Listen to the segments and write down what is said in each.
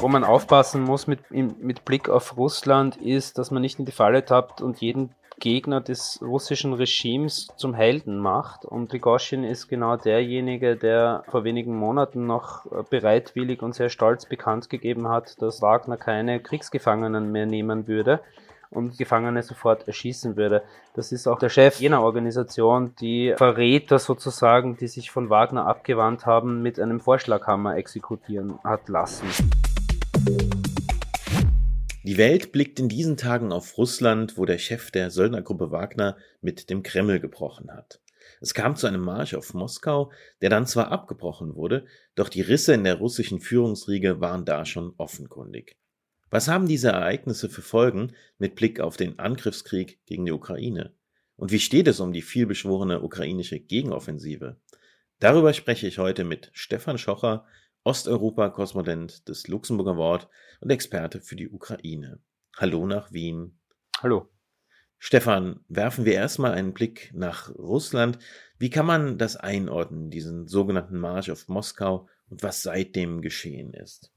Wo man aufpassen muss mit, mit Blick auf Russland ist, dass man nicht in die Falle tappt und jeden Gegner des russischen Regimes zum Helden macht. Und Prigozhin ist genau derjenige, der vor wenigen Monaten noch bereitwillig und sehr stolz bekannt gegeben hat, dass Wagner keine Kriegsgefangenen mehr nehmen würde und Gefangene sofort erschießen würde. Das ist auch der Chef jener Organisation, die Verräter sozusagen, die sich von Wagner abgewandt haben, mit einem Vorschlaghammer exekutieren hat lassen. Die Welt blickt in diesen Tagen auf Russland, wo der Chef der Söldnergruppe Wagner mit dem Kreml gebrochen hat. Es kam zu einem Marsch auf Moskau, der dann zwar abgebrochen wurde, doch die Risse in der russischen Führungsriege waren da schon offenkundig. Was haben diese Ereignisse für Folgen mit Blick auf den Angriffskrieg gegen die Ukraine? Und wie steht es um die vielbeschworene ukrainische Gegenoffensive? Darüber spreche ich heute mit Stefan Schocher, Osteuropa-Korrespondent des Luxemburger Wort und Experte für die Ukraine. Hallo nach Wien. Hallo. Stefan, werfen wir erstmal einen Blick nach Russland. Wie kann man das einordnen, diesen sogenannten Marsch auf Moskau und was seitdem geschehen ist?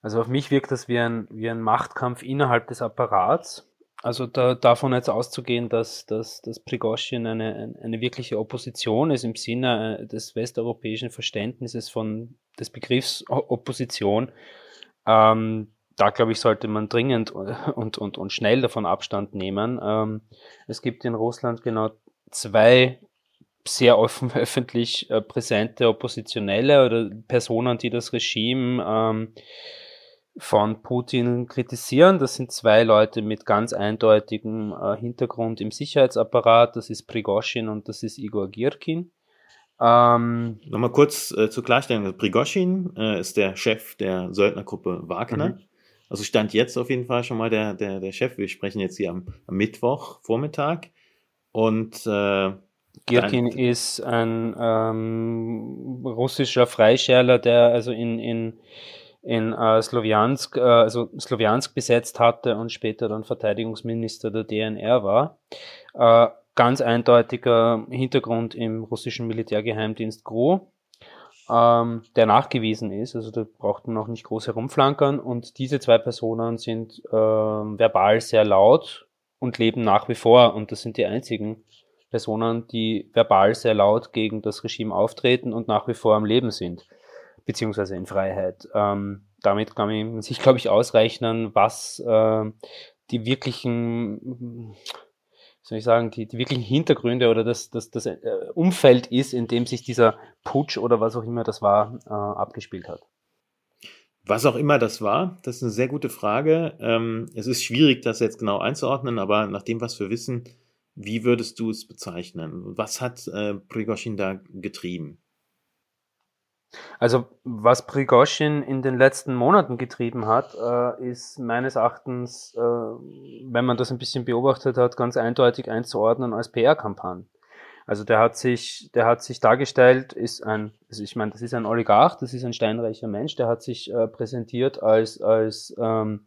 Also auf mich wirkt das wie ein, wie ein Machtkampf innerhalb des Apparats. Also da, davon jetzt auszugehen, dass, dass, dass Prigozhin eine, eine wirkliche Opposition ist im Sinne äh, des westeuropäischen Verständnisses von des Begriffs Opposition, ähm, da glaube ich, sollte man dringend und, und, und schnell davon Abstand nehmen. Ähm, es gibt in Russland genau zwei sehr offen öffentlich äh, präsente Oppositionelle oder Personen, die das Regime ähm, von Putin kritisieren. Das sind zwei Leute mit ganz eindeutigem äh, Hintergrund im Sicherheitsapparat. Das ist Prigozhin und das ist Igor Girkin. Ähm, Nochmal kurz äh, zur Klarstellung. Prigozhin äh, ist der Chef der Söldnergruppe Wagner. Mhm. Also stand jetzt auf jeden Fall schon mal der, der, der Chef. Wir sprechen jetzt hier am, am Mittwoch Vormittag. Und äh, Girkin ist ein ähm, russischer Freischärler, der also in, in in äh, Slowiansk, äh, also Slowiansk besetzt hatte und später dann Verteidigungsminister der DNR war. Äh, ganz eindeutiger Hintergrund im russischen Militärgeheimdienst GRU, ähm, der nachgewiesen ist, also da braucht man auch nicht groß herumflankern. Und diese zwei Personen sind äh, verbal sehr laut und leben nach wie vor. Und das sind die einzigen Personen, die verbal sehr laut gegen das Regime auftreten und nach wie vor am Leben sind beziehungsweise in Freiheit. Ähm, damit kann man sich, glaube ich, ausrechnen, was äh, die wirklichen, soll ich sagen, die, die wirklichen Hintergründe oder das, das, das äh, Umfeld ist, in dem sich dieser Putsch oder was auch immer das war, äh, abgespielt hat. Was auch immer das war, das ist eine sehr gute Frage. Ähm, es ist schwierig, das jetzt genau einzuordnen, aber nach dem, was wir wissen, wie würdest du es bezeichnen? Was hat äh, Prigozhin da getrieben? Also was Prigozhin in den letzten Monaten getrieben hat, äh, ist meines Erachtens, äh, wenn man das ein bisschen beobachtet hat, ganz eindeutig einzuordnen als PR-Kampagne. Also der hat sich, der hat sich dargestellt, ist ein, also ich meine, das ist ein Oligarch, das ist ein steinreicher Mensch, der hat sich äh, präsentiert als als ähm,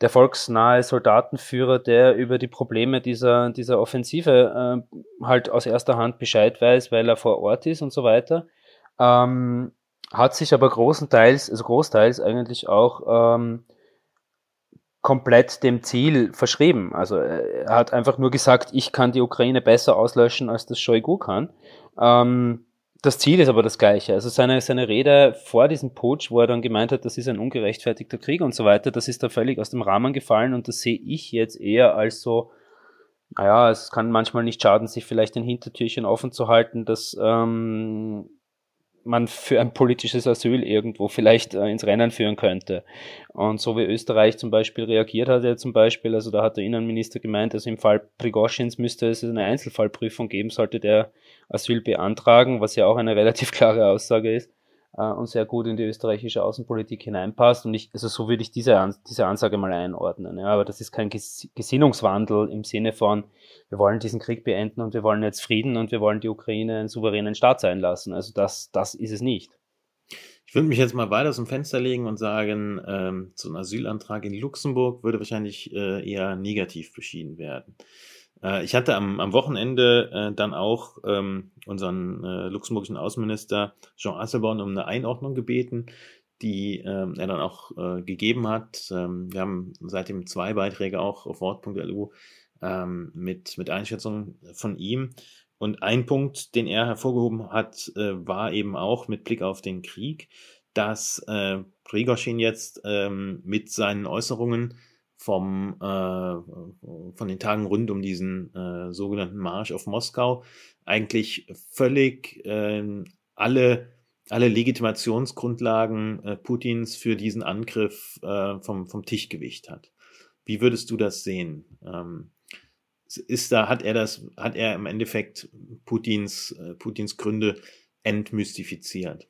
der volksnahe Soldatenführer, der über die Probleme dieser dieser Offensive äh, halt aus erster Hand Bescheid weiß, weil er vor Ort ist und so weiter. Ähm, hat sich aber großenteils, also großteils eigentlich auch ähm, komplett dem Ziel verschrieben. Also er hat einfach nur gesagt, ich kann die Ukraine besser auslöschen, als das Shoigu kann. Ähm, das Ziel ist aber das gleiche. Also seine, seine Rede vor diesem Putsch, wo er dann gemeint hat, das ist ein ungerechtfertigter Krieg und so weiter, das ist da völlig aus dem Rahmen gefallen und das sehe ich jetzt eher als so, naja, es kann manchmal nicht schaden, sich vielleicht ein Hintertürchen offen zu halten, dass ähm, man für ein politisches Asyl irgendwo vielleicht äh, ins Rennen führen könnte. Und so wie Österreich zum Beispiel reagiert hat, ja zum Beispiel, also da hat der Innenminister gemeint, also im Fall Prigoschins müsste es eine Einzelfallprüfung geben, sollte der Asyl beantragen, was ja auch eine relativ klare Aussage ist und sehr gut in die österreichische Außenpolitik hineinpasst. Und ich, also so würde ich diese, diese Ansage mal einordnen. Ja, aber das ist kein Gesinnungswandel im Sinne von, wir wollen diesen Krieg beenden und wir wollen jetzt Frieden und wir wollen die Ukraine einen souveränen Staat sein lassen. Also das, das ist es nicht. Ich würde mich jetzt mal weiter dem Fenster legen und sagen, ähm, so ein Asylantrag in Luxemburg würde wahrscheinlich äh, eher negativ beschieden werden. Äh, ich hatte am, am Wochenende äh, dann auch ähm, unseren äh, luxemburgischen Außenminister Jean Asselborn um eine Einordnung gebeten. die ähm, er dann auch äh, gegeben hat. Ähm, wir haben seitdem zwei Beiträge auch auf Wort.lu ähm, mit, mit Einschätzungen von ihm. Und ein Punkt, den er hervorgehoben hat, äh, war eben auch mit Blick auf den Krieg, dass äh, Prigozhin jetzt ähm, mit seinen Äußerungen vom, äh, von den Tagen rund um diesen äh, sogenannten Marsch auf Moskau eigentlich völlig äh, alle, alle Legitimationsgrundlagen äh, Putins für diesen Angriff äh, vom, vom Tischgewicht hat. Wie würdest du das sehen? Ähm, ist da, hat er das, hat er im Endeffekt Putins, äh, Putins Gründe entmystifiziert?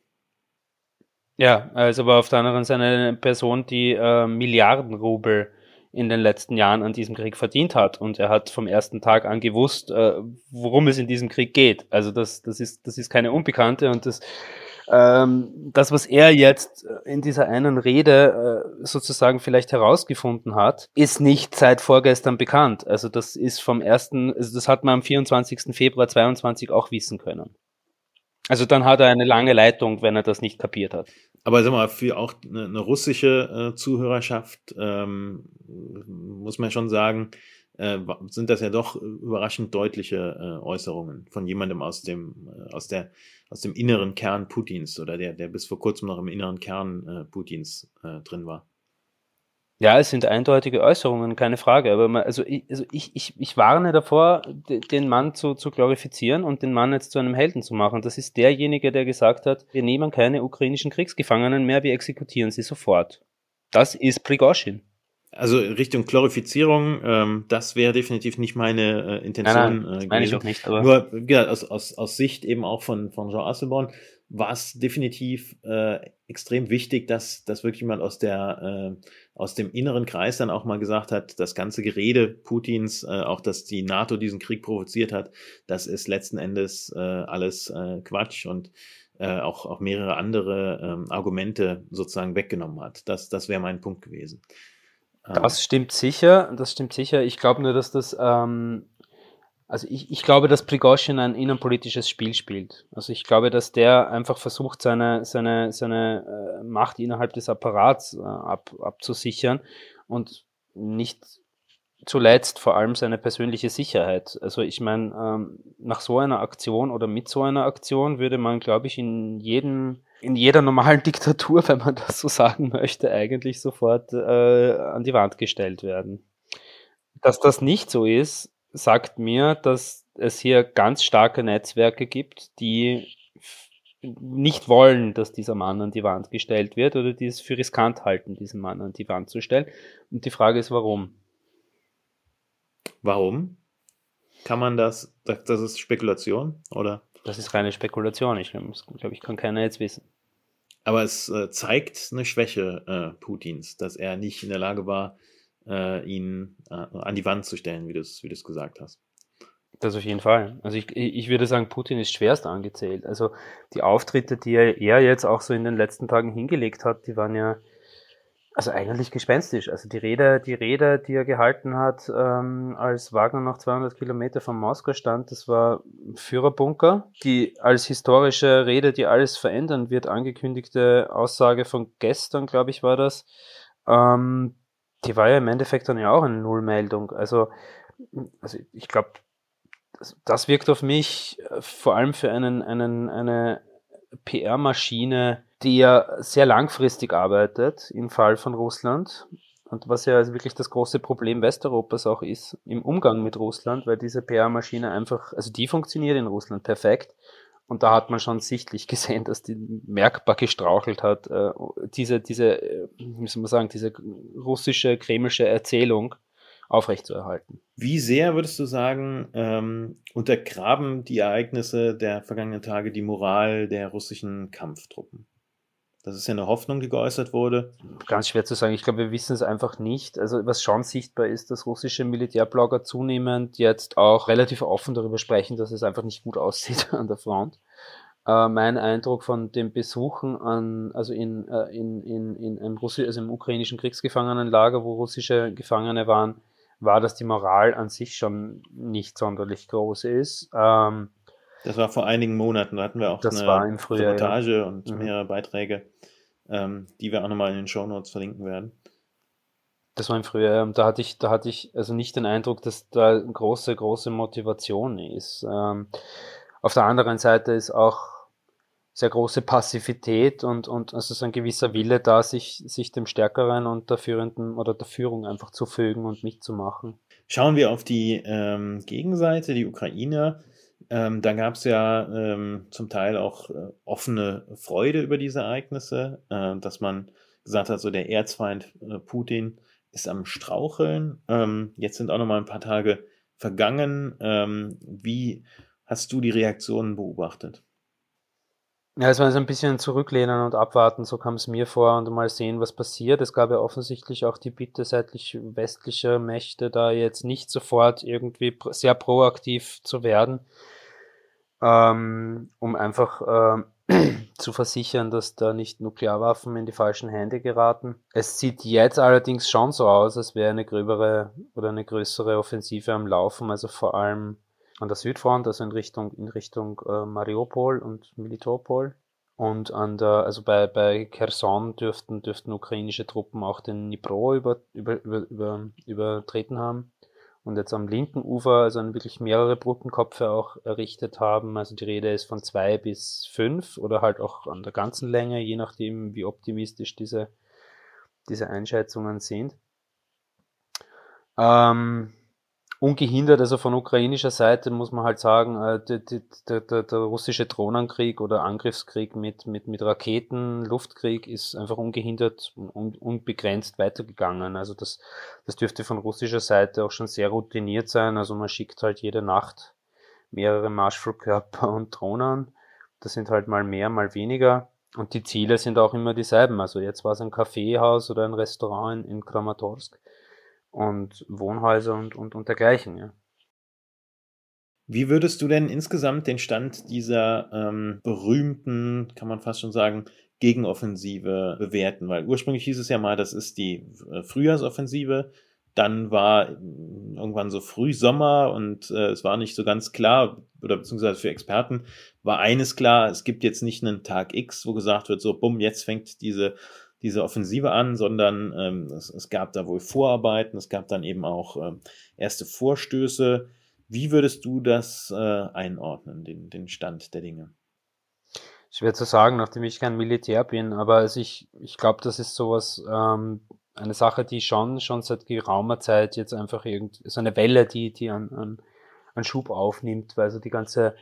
Ja, also aber auf der anderen Seite eine Person, die äh, Milliarden Rubel in den letzten Jahren an diesem Krieg verdient hat. Und er hat vom ersten Tag an gewusst, äh, worum es in diesem Krieg geht. Also das, das, ist, das ist keine Unbekannte und das, ähm, das, was er jetzt in dieser einen Rede äh, sozusagen vielleicht herausgefunden hat, ist nicht seit vorgestern bekannt. Also das ist vom ersten, also das hat man am 24. Februar 22 auch wissen können. Also dann hat er eine lange Leitung, wenn er das nicht kapiert hat. Aber sag mal, für auch eine, eine russische äh, Zuhörerschaft ähm, muss man schon sagen, äh, sind das ja doch überraschend deutliche äh, Äußerungen von jemandem aus dem, äh, aus der, aus dem inneren Kern Putins oder der, der bis vor kurzem noch im inneren Kern äh, Putins äh, drin war. Ja, es sind eindeutige Äußerungen, keine Frage. Aber man, also, ich, also ich, ich, ich warne davor, den Mann zu, zu glorifizieren und den Mann jetzt zu einem Helden zu machen. Das ist derjenige, der gesagt hat, wir nehmen keine ukrainischen Kriegsgefangenen mehr, wir exekutieren sie sofort. Das ist Prigozhin. Also Richtung Glorifizierung, ähm, das wäre definitiv nicht meine äh, Intention. Nein, nein, das meine ich auch nicht. Aber Nur ja, aus, aus, aus Sicht eben auch von, von Jean Asselborn war es definitiv äh, extrem wichtig, dass, dass wirklich jemand aus der äh, aus dem inneren Kreis dann auch mal gesagt hat, das ganze Gerede Putins, äh, auch dass die NATO diesen Krieg provoziert hat, das ist letzten Endes äh, alles äh, Quatsch und äh, auch, auch mehrere andere ähm, Argumente sozusagen weggenommen hat. Das, das wäre mein Punkt gewesen. Das stimmt sicher, das stimmt sicher. Ich glaube nur, dass das ähm, also ich, ich glaube, dass Prigozhin ein innenpolitisches Spiel spielt. Also ich glaube, dass der einfach versucht, seine, seine, seine äh, Macht innerhalb des Apparats äh, ab, abzusichern und nicht zuletzt vor allem seine persönliche Sicherheit. Also ich meine, ähm, nach so einer Aktion oder mit so einer Aktion würde man, glaube ich, in jedem in jeder normalen Diktatur, wenn man das so sagen möchte, eigentlich sofort äh, an die Wand gestellt werden. Dass das nicht so ist, sagt mir, dass es hier ganz starke Netzwerke gibt, die nicht wollen, dass dieser Mann an die Wand gestellt wird oder die es für riskant halten, diesen Mann an die Wand zu stellen. Und die Frage ist, warum? Warum? Kann man das, das ist Spekulation, oder? Das ist reine Spekulation. Ich glaube, ich kann keiner jetzt wissen. Aber es äh, zeigt eine Schwäche äh, Putins, dass er nicht in der Lage war, äh, ihn äh, an die Wand zu stellen, wie du es wie gesagt hast. Das auf jeden Fall. Also ich, ich würde sagen, Putin ist schwerst angezählt. Also die Auftritte, die er, er jetzt auch so in den letzten Tagen hingelegt hat, die waren ja also eigentlich gespenstisch. Also die Rede, die Rede, die er gehalten hat, ähm, als Wagner noch 200 Kilometer von Moskau stand, das war Führerbunker. Die als historische Rede, die alles verändern wird, angekündigte Aussage von gestern, glaube ich, war das. Ähm, die war ja im Endeffekt dann ja auch eine Nullmeldung. Also, also ich glaube, das, das, wirkt auf mich äh, vor allem für einen, einen, eine PR-Maschine, die ja sehr langfristig arbeitet im Fall von Russland. Und was ja also wirklich das große Problem Westeuropas auch ist im Umgang mit Russland, weil diese PR-Maschine einfach, also die funktioniert in Russland perfekt. Und da hat man schon sichtlich gesehen, dass die merkbar gestrauchelt hat, äh, diese, diese, äh, wie soll man sagen, diese russische, kremische Erzählung aufrechtzuerhalten. Wie sehr würdest du sagen, ähm, untergraben die Ereignisse der vergangenen Tage die Moral der russischen Kampftruppen? Das ist ja eine Hoffnung, die geäußert wurde. Ganz schwer zu sagen. Ich glaube, wir wissen es einfach nicht. Also was schon sichtbar ist, dass russische Militärblogger zunehmend jetzt auch relativ offen darüber sprechen, dass es einfach nicht gut aussieht an der Front. Äh, mein Eindruck von den Besuchen an, also in, äh, in, in, in einem Russi also im ukrainischen Kriegsgefangenenlager, wo russische Gefangene waren, war, dass die Moral an sich schon nicht sonderlich groß ist. Ähm, das war vor einigen Monaten, da hatten wir auch das eine Reportage ja. und mhm. mehrere Beiträge. ähm, die wir auch nochmal in den Show Notes verlinken werden. Das war im Frühjahr, da hatte ich, da hatte ich also nicht den Eindruck, dass da große, große Motivation ist. Ähm, auf der anderen Seite ist auch sehr große Passivität und, und also so ein gewisser Wille da, sich, sich dem Stärkeren und der Führenden oder der Führung einfach zu fügen und mitzumachen. Schauen wir auf die ähm, Gegenseite, die Ukraine. Ähm, da gab es ja ähm, zum Teil auch äh, offene Freude über diese Ereignisse, äh, dass man gesagt hat, so der Erzfeind äh, Putin ist am Straucheln. Ähm, jetzt sind auch noch mal ein paar Tage vergangen. Ähm, wie hast du die Reaktionen beobachtet? Ja, es war so ein bisschen zurücklehnen und abwarten, so kam es mir vor und mal sehen, was passiert. Es gab ja offensichtlich auch die Bitte seitlich westlicher Mächte, da jetzt nicht sofort irgendwie sehr proaktiv zu werden, ähm, um einfach äh, zu versichern, dass da nicht Nuklearwaffen in die falschen Hände geraten. Es sieht jetzt allerdings schon so aus, als wäre eine gröbere oder eine größere Offensive am Laufen, also vor allem an der Südfront, also in Richtung, in Richtung äh, Mariupol und Militopol. Und an der, also bei, bei Kherson dürften, dürften ukrainische Truppen auch den Dnipro über, über, über, über, übertreten haben. Und jetzt am linken Ufer, also wirklich mehrere Brückenkopfe auch errichtet haben. Also die Rede ist von zwei bis fünf oder halt auch an der ganzen Länge, je nachdem, wie optimistisch diese, diese Einschätzungen sind. Ähm, ungehindert, also von ukrainischer Seite muss man halt sagen, äh, der, der, der, der russische Drohnenkrieg oder Angriffskrieg mit, mit, mit Raketen, Luftkrieg ist einfach ungehindert und unbegrenzt weitergegangen. Also das, das dürfte von russischer Seite auch schon sehr routiniert sein. Also man schickt halt jede Nacht mehrere Marschflugkörper und Drohnen. Das sind halt mal mehr, mal weniger. Und die Ziele sind auch immer dieselben. Also jetzt war es ein Kaffeehaus oder ein Restaurant in, in Kramatorsk und Wohnhäuser und, und, und dergleichen. Ja. Wie würdest du denn insgesamt den Stand dieser ähm, berühmten, kann man fast schon sagen, Gegenoffensive bewerten? Weil ursprünglich hieß es ja mal, das ist die äh, Frühjahrsoffensive. Dann war irgendwann so Frühsommer und äh, es war nicht so ganz klar, oder beziehungsweise für Experten war eines klar, es gibt jetzt nicht einen Tag X, wo gesagt wird, so, bumm, jetzt fängt diese diese Offensive an, sondern ähm, es, es, gab da wohl Vorarbeiten, es gab dann eben auch äh, erste Vorstöße. Wie würdest du das äh, einordnen, den, den Stand der Dinge? Schwer zu sagen, nachdem ich kein Militär bin, aber also ich, ich glaube, das ist sowas, ähm, eine Sache, die schon, schon seit geraumer Zeit jetzt einfach irgendwie, so eine Welle, die, die an, an, an Schub aufnimmt, weil so die ganze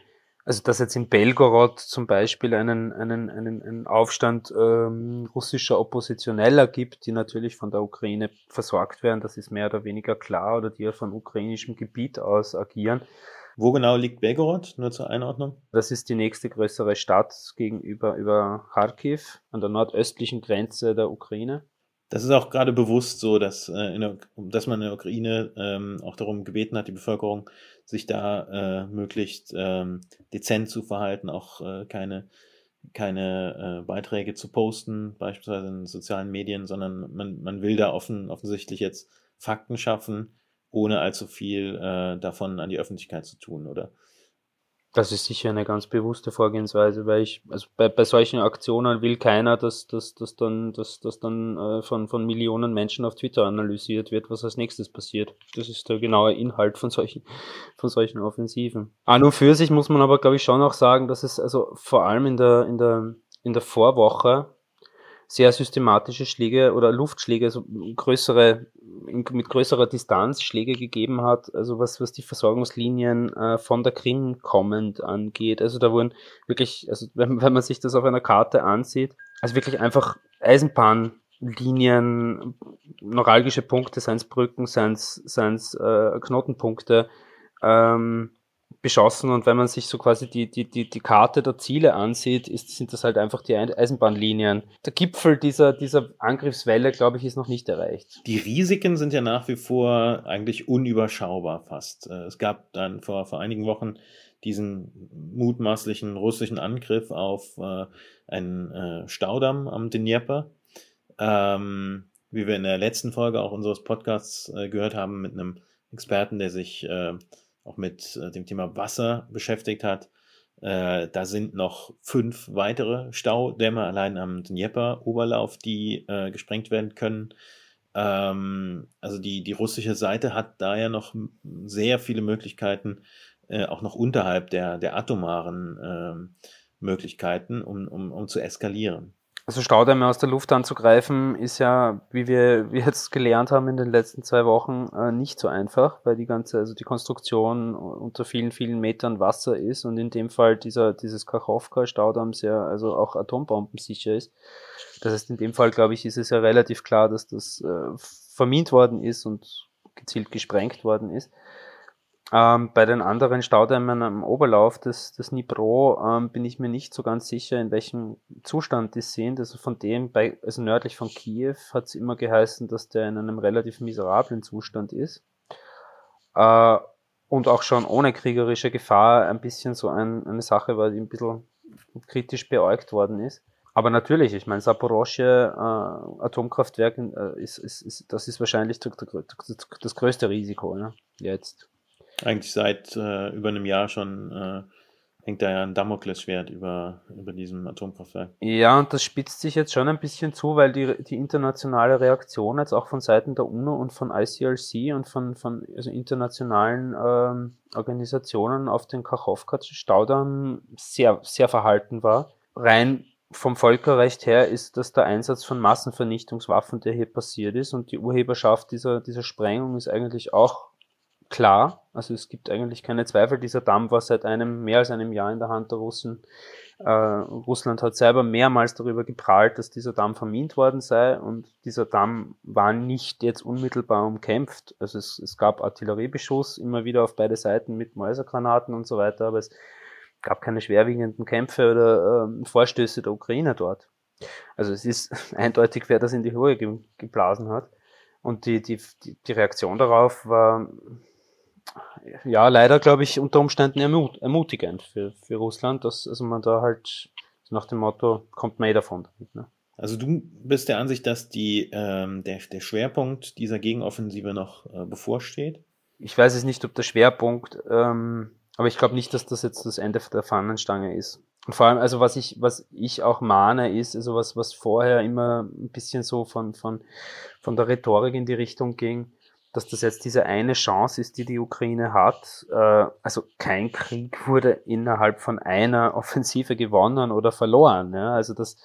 also dass jetzt in Belgorod zum Beispiel einen, einen, einen, einen Aufstand ähm, russischer Oppositioneller gibt, die natürlich von der Ukraine versorgt werden, das ist mehr oder weniger klar, oder die ja von ukrainischem Gebiet aus agieren. Wo genau liegt Belgorod, nur zur Einordnung? Das ist die nächste größere Stadt gegenüber über Kharkiv an der nordöstlichen Grenze der Ukraine. Das ist auch gerade bewusst so, dass, äh, der, dass man in der Ukraine ähm, auch darum gebeten hat, die Bevölkerung sich da äh, möglichst ähm, dezent zu verhalten, auch äh, keine, keine äh, Beiträge zu posten, beispielsweise in sozialen Medien, sondern man, man will da offen, offensichtlich jetzt Fakten schaffen, ohne allzu viel äh, davon an die Öffentlichkeit zu tun, oder? Das ist sicher eine ganz bewusste Vorgehensweise, weil ich, also bei, bei solchen Aktionen will keiner, dass, dass, dass dann, dass, dass dann äh, von, von Millionen Menschen auf Twitter analysiert wird, was als nächstes passiert. Das ist der genaue Inhalt von solchen, von solchen Offensiven. An und für sich muss man aber, glaube ich, schon auch sagen, dass es also vor allem in der, in der, in der Vorwoche sehr systematische Schläge oder Luftschläge, also größere, mit größerer Distanz Schläge gegeben hat, also was, was die Versorgungslinien äh, von der Krim kommend angeht. Also da wurden wirklich, also wenn, wenn man sich das auf einer Karte ansieht, also wirklich einfach Eisenbahnlinien, neuralgische Punkte, seien es Brücken, seien es äh, Knotenpunkte, ähm, beschossen und wenn man sich so quasi die, die, die, die Karte der Ziele ansieht, ist, sind das halt einfach die Eisenbahnlinien. Der Gipfel dieser, dieser Angriffswelle, glaube ich, ist noch nicht erreicht. Die Risiken sind ja nach wie vor eigentlich unüberschaubar fast. Äh, es gab dann vor, vor einigen Wochen diesen mutmaßlichen russischen Angriff auf äh, einen äh, Staudamm am Dnieper. Ähm, wie wir in der letzten Folge auch unseres Podcasts äh, gehört haben, mit einem Experten, der sich äh, auch mit äh, dem Thema Wasser beschäftigt hat. Äh, da sind noch fünf weitere Staudämme allein am Dnieper-Oberlauf, die äh, gesprengt werden können. Ähm, also die, die russische Seite hat da ja noch sehr viele Möglichkeiten, auch noch unterhalb der, der atomaren äh, Möglichkeiten, um, um, um zu eskalieren. Also Staudämme aus der Luft anzugreifen, ist ja, wie wir, jetzt gelernt haben in den letzten zwei Wochen, äh, nicht so einfach, weil die ganze, also die Konstruktion unter vielen, vielen Metern Wasser ist und in dem Fall dieser, dieses Kachowka-Staudamm sehr, also auch atombombensicher ist. Das heißt, in dem Fall, glaube ich, ist es ja relativ klar, dass das äh, vermint worden ist und gezielt gesprengt worden ist. Ähm, bei den anderen Staudämmen am Oberlauf des, des Nipro ähm, bin ich mir nicht so ganz sicher, in welchem Zustand die sind. Also von dem, bei, also nördlich von Kiew hat es immer geheißen, dass der in einem relativ miserablen Zustand ist. Äh, und auch schon ohne kriegerische Gefahr ein bisschen so ein, eine Sache war, die ein bisschen kritisch beäugt worden ist. Aber natürlich, ich meine, Saporoschje äh, Atomkraftwerk äh, ist, ist, ist, das ist wahrscheinlich das, das größte Risiko ne? jetzt. Eigentlich seit äh, über einem Jahr schon äh, hängt da ja ein Damoklesschwert über, über diesem Atomkraftwerk. Ja, und das spitzt sich jetzt schon ein bisschen zu, weil die, die internationale Reaktion jetzt auch von Seiten der UNO und von ICLC und von, von also internationalen ähm, Organisationen auf den Kachowka-Staudamm sehr, sehr verhalten war. Rein vom Völkerrecht her ist das der Einsatz von Massenvernichtungswaffen, der hier passiert ist und die Urheberschaft dieser, dieser Sprengung ist eigentlich auch klar. Also es gibt eigentlich keine Zweifel. Dieser Damm war seit einem, mehr als einem Jahr in der Hand der Russen. Äh, Russland hat selber mehrmals darüber geprahlt, dass dieser Damm vermint worden sei und dieser Damm war nicht jetzt unmittelbar umkämpft. Also es, es gab Artilleriebeschuss immer wieder auf beide Seiten mit Mäusergranaten und so weiter, aber es gab keine schwerwiegenden Kämpfe oder äh, Vorstöße der Ukraine dort. Also es ist eindeutig, wer das in die Höhe ge geblasen hat. Und die, die, die Reaktion darauf war ja, leider glaube ich unter Umständen ermut ermutigend für, für Russland, dass also man da halt nach dem Motto kommt man eh davon damit. Ne? Also du bist der Ansicht, dass die, ähm, der, der Schwerpunkt dieser Gegenoffensive noch äh, bevorsteht? Ich weiß es nicht, ob der Schwerpunkt, ähm, aber ich glaube nicht, dass das jetzt das Ende der Fahnenstange ist. Und vor allem, also was ich, was ich auch mahne, ist, also was, was vorher immer ein bisschen so von, von, von der Rhetorik in die Richtung ging, dass das jetzt diese eine Chance ist, die die Ukraine hat. Äh, also kein Krieg wurde innerhalb von einer Offensive gewonnen oder verloren. Also das,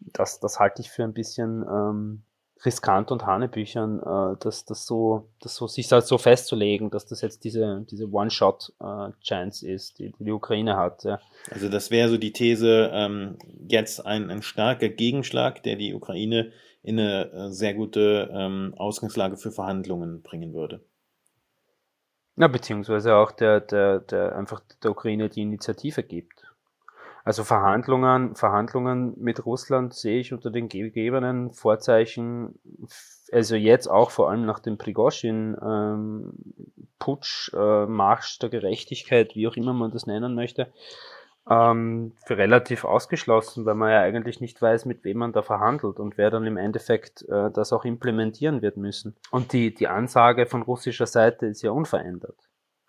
das, das halte ich für ein bisschen ähm, riskant und Hanebüchern, äh, dass das so, das so sich halt so festzulegen, dass das jetzt diese diese One-Shot-Chance äh, ist, die, die die Ukraine hat. Ja. Also das wäre so die These, ähm, jetzt ein, ein starker Gegenschlag, der die Ukraine in eine äh, sehr gute ähm, Ausgangslage für Verhandlungen bringen würde. Ja, beziehungsweise auch der, der, der einfach der Ukraine die Initiative gibt. Also Verhandlungen, Verhandlungen mit Russland sehe ich unter den gegebenen Vorzeichen, also jetzt auch vor allem nach dem Prigozhin ähm, äh, Marsch der Gerechtigkeit, wie auch immer man das nennen möchte, ähm, für relativ ausgeschlossen, weil man ja eigentlich nicht weiß, mit wem man da verhandelt und wer dann im Endeffekt äh, das auch implementieren wird müssen. Und die, die Ansage von russischer Seite ist ja unverändert.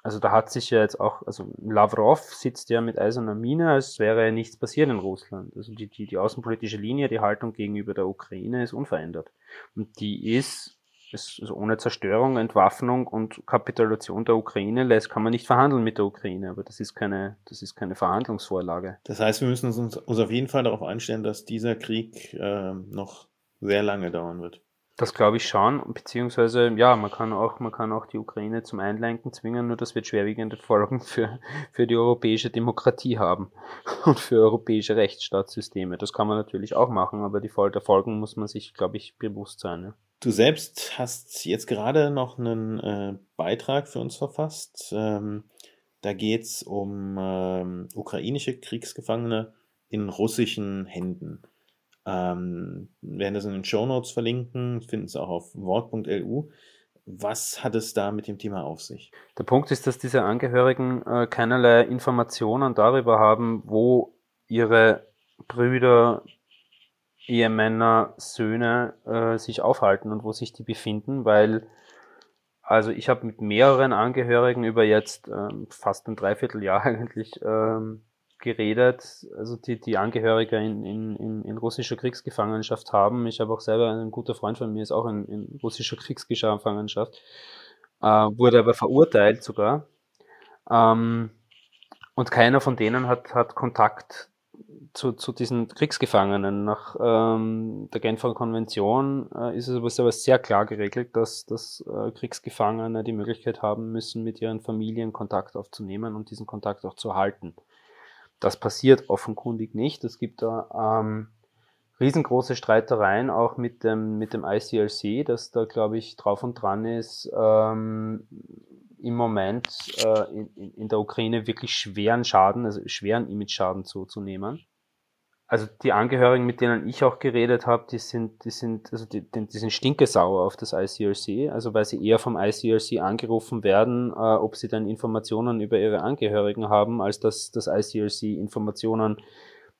Also da hat sich ja jetzt auch, also Lavrov sitzt ja mit eiserner Mine, als wäre ja nichts passiert in Russland. Also die, die, die außenpolitische Linie, die Haltung gegenüber der Ukraine ist unverändert. Und die ist es, also ohne Zerstörung, Entwaffnung und Kapitulation der Ukraine lässt, kann man nicht verhandeln mit der Ukraine, aber das ist keine, das ist keine Verhandlungsvorlage. Das heißt, wir müssen uns, uns auf jeden Fall darauf einstellen, dass dieser Krieg äh, noch sehr lange dauern wird. Das glaube ich schon, beziehungsweise ja, man kann auch, man kann auch die Ukraine zum Einlenken zwingen, nur das wird schwerwiegende Folgen für, für die europäische Demokratie haben und für europäische Rechtsstaatssysteme. Das kann man natürlich auch machen, aber die Folgen muss man sich, glaube ich, bewusst sein. Ja. Du selbst hast jetzt gerade noch einen äh, Beitrag für uns verfasst. Ähm, da geht's um ähm, ukrainische Kriegsgefangene in russischen Händen. Ähm, werden das in den Show Notes verlinken, finden es auch auf wort.lu. Was hat es da mit dem Thema auf sich? Der Punkt ist, dass diese Angehörigen äh, keinerlei Informationen darüber haben, wo ihre Brüder, Ehemänner, Söhne äh, sich aufhalten und wo sich die befinden, weil also ich habe mit mehreren Angehörigen über jetzt ähm, fast ein Dreivierteljahr eigentlich ähm, geredet, also die, die Angehörige in, in, in, russischer Kriegsgefangenschaft haben. Ich habe auch selber, ein guter Freund von mir ist auch in, in russischer Kriegsgefangenschaft, äh, wurde aber verurteilt sogar. Ähm, und keiner von denen hat, hat Kontakt zu, zu diesen Kriegsgefangenen. Nach ähm, der Genfer Konvention äh, ist es aber sehr klar geregelt, dass, dass äh, Kriegsgefangene die Möglichkeit haben müssen, mit ihren Familien Kontakt aufzunehmen und diesen Kontakt auch zu halten. Das passiert offenkundig nicht. Es gibt da ähm, riesengroße Streitereien auch mit dem, mit dem ICLC, das da, glaube ich, drauf und dran ist, ähm, im Moment äh, in, in der Ukraine wirklich schweren Schaden, also schweren Image-Schaden zuzunehmen. Also die Angehörigen, mit denen ich auch geredet habe, die sind, die sind, also die, die sind stinkesauer auf das ICRC, also weil sie eher vom ICRC angerufen werden, äh, ob sie dann Informationen über ihre Angehörigen haben, als dass das ICRC Informationen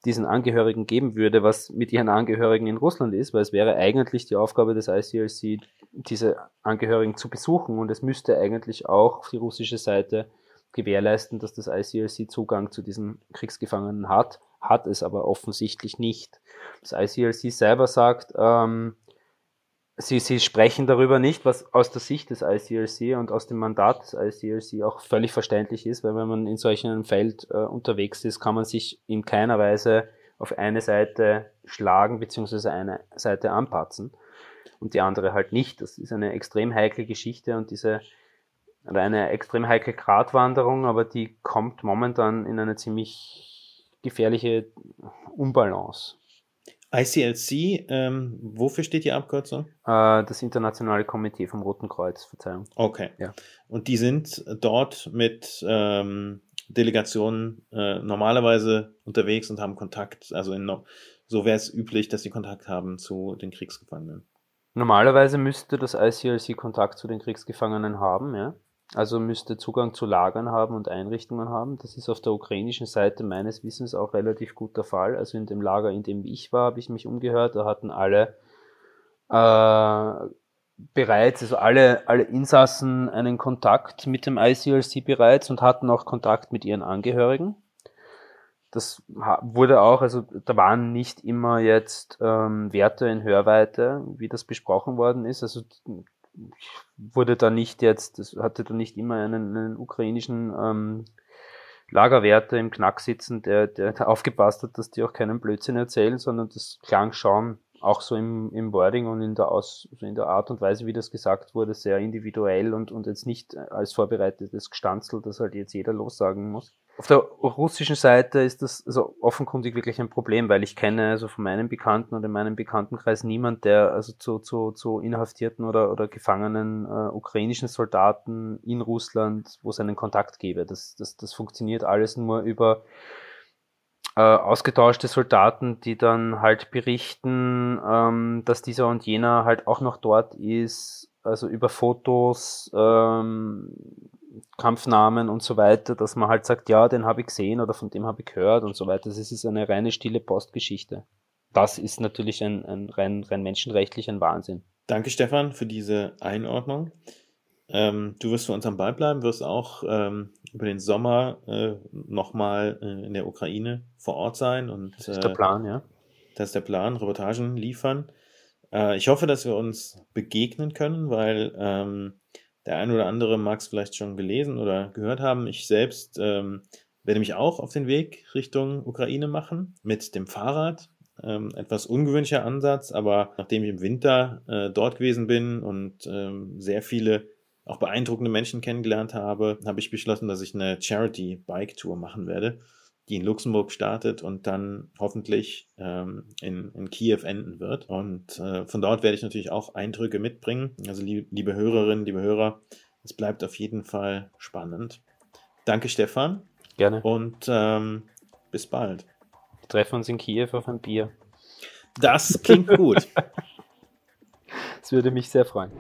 diesen Angehörigen geben würde, was mit ihren Angehörigen in Russland ist, weil es wäre eigentlich die Aufgabe des ICRC, diese Angehörigen zu besuchen und es müsste eigentlich auch die russische Seite gewährleisten, dass das ICRC Zugang zu diesen Kriegsgefangenen hat hat es aber offensichtlich nicht. Das ICLC selber sagt, ähm, sie, sie sprechen darüber nicht, was aus der Sicht des ICLC und aus dem Mandat des ICLC auch völlig verständlich ist, weil wenn man in solch einem Feld äh, unterwegs ist, kann man sich in keiner Weise auf eine Seite schlagen beziehungsweise eine Seite anpatzen und die andere halt nicht. Das ist eine extrem heikle Geschichte und diese oder eine extrem heikle Gratwanderung, aber die kommt momentan in eine ziemlich gefährliche Unbalance. ICLC, ähm, wofür steht die Abkürzung? Äh, das Internationale Komitee vom Roten Kreuz, Verzeihung. Okay. Ja. Und die sind dort mit ähm, Delegationen äh, normalerweise unterwegs und haben Kontakt, also in, so wäre es üblich, dass sie Kontakt haben zu den Kriegsgefangenen. Normalerweise müsste das ICLC Kontakt zu den Kriegsgefangenen haben, ja. Also müsste Zugang zu Lagern haben und Einrichtungen haben. Das ist auf der ukrainischen Seite meines Wissens auch relativ gut der Fall. Also in dem Lager, in dem ich war, habe ich mich umgehört. Da hatten alle äh, bereits, also alle, alle Insassen einen Kontakt mit dem ICLC bereits und hatten auch Kontakt mit ihren Angehörigen. Das wurde auch, also da waren nicht immer jetzt ähm, Werte in Hörweite, wie das besprochen worden ist. Also wurde da nicht jetzt, das hatte da nicht immer einen, einen ukrainischen ähm, Lagerwärter im Knack sitzen, der, der aufgepasst hat, dass die auch keinen Blödsinn erzählen, sondern das klang schon auch so im, im Wording und in der, Aus, also in der Art und Weise, wie das gesagt wurde, sehr individuell und, und jetzt nicht als vorbereitetes Gestanzel, das halt jetzt jeder lossagen muss. Auf der russischen Seite ist das also offenkundig wirklich ein Problem, weil ich kenne also von meinen Bekannten oder in meinem Bekanntenkreis niemand, der also zu, zu, zu inhaftierten oder, oder gefangenen äh, ukrainischen Soldaten in Russland, wo es einen Kontakt gäbe. Das, das, das funktioniert alles nur über äh, ausgetauschte Soldaten, die dann halt berichten, ähm, dass dieser und jener halt auch noch dort ist, also über Fotos, ähm, Kampfnamen und so weiter, dass man halt sagt, ja, den habe ich gesehen oder von dem habe ich gehört und so weiter. Das ist eine reine stille Postgeschichte. Das ist natürlich ein, ein rein, rein menschenrechtlich ein Wahnsinn. Danke, Stefan, für diese Einordnung. Ähm, du wirst für uns am Ball bleiben, wirst auch ähm, über den Sommer äh, nochmal äh, in der Ukraine vor Ort sein. Und, das ist der äh, Plan, ja. Das ist der Plan, Reportagen liefern. Äh, ich hoffe, dass wir uns begegnen können, weil ähm, der ein oder andere mag es vielleicht schon gelesen oder gehört haben. Ich selbst ähm, werde mich auch auf den Weg Richtung Ukraine machen mit dem Fahrrad. Ähm, etwas ungewöhnlicher Ansatz, aber nachdem ich im Winter äh, dort gewesen bin und ähm, sehr viele auch beeindruckende Menschen kennengelernt habe, habe ich beschlossen, dass ich eine Charity Bike Tour machen werde, die in Luxemburg startet und dann hoffentlich ähm, in, in Kiew enden wird. Und äh, von dort werde ich natürlich auch Eindrücke mitbringen. Also liebe, liebe Hörerinnen, liebe Hörer, es bleibt auf jeden Fall spannend. Danke, Stefan. Gerne. Und ähm, bis bald. Wir treffen uns in Kiew auf ein Bier. Das klingt gut. Das würde mich sehr freuen.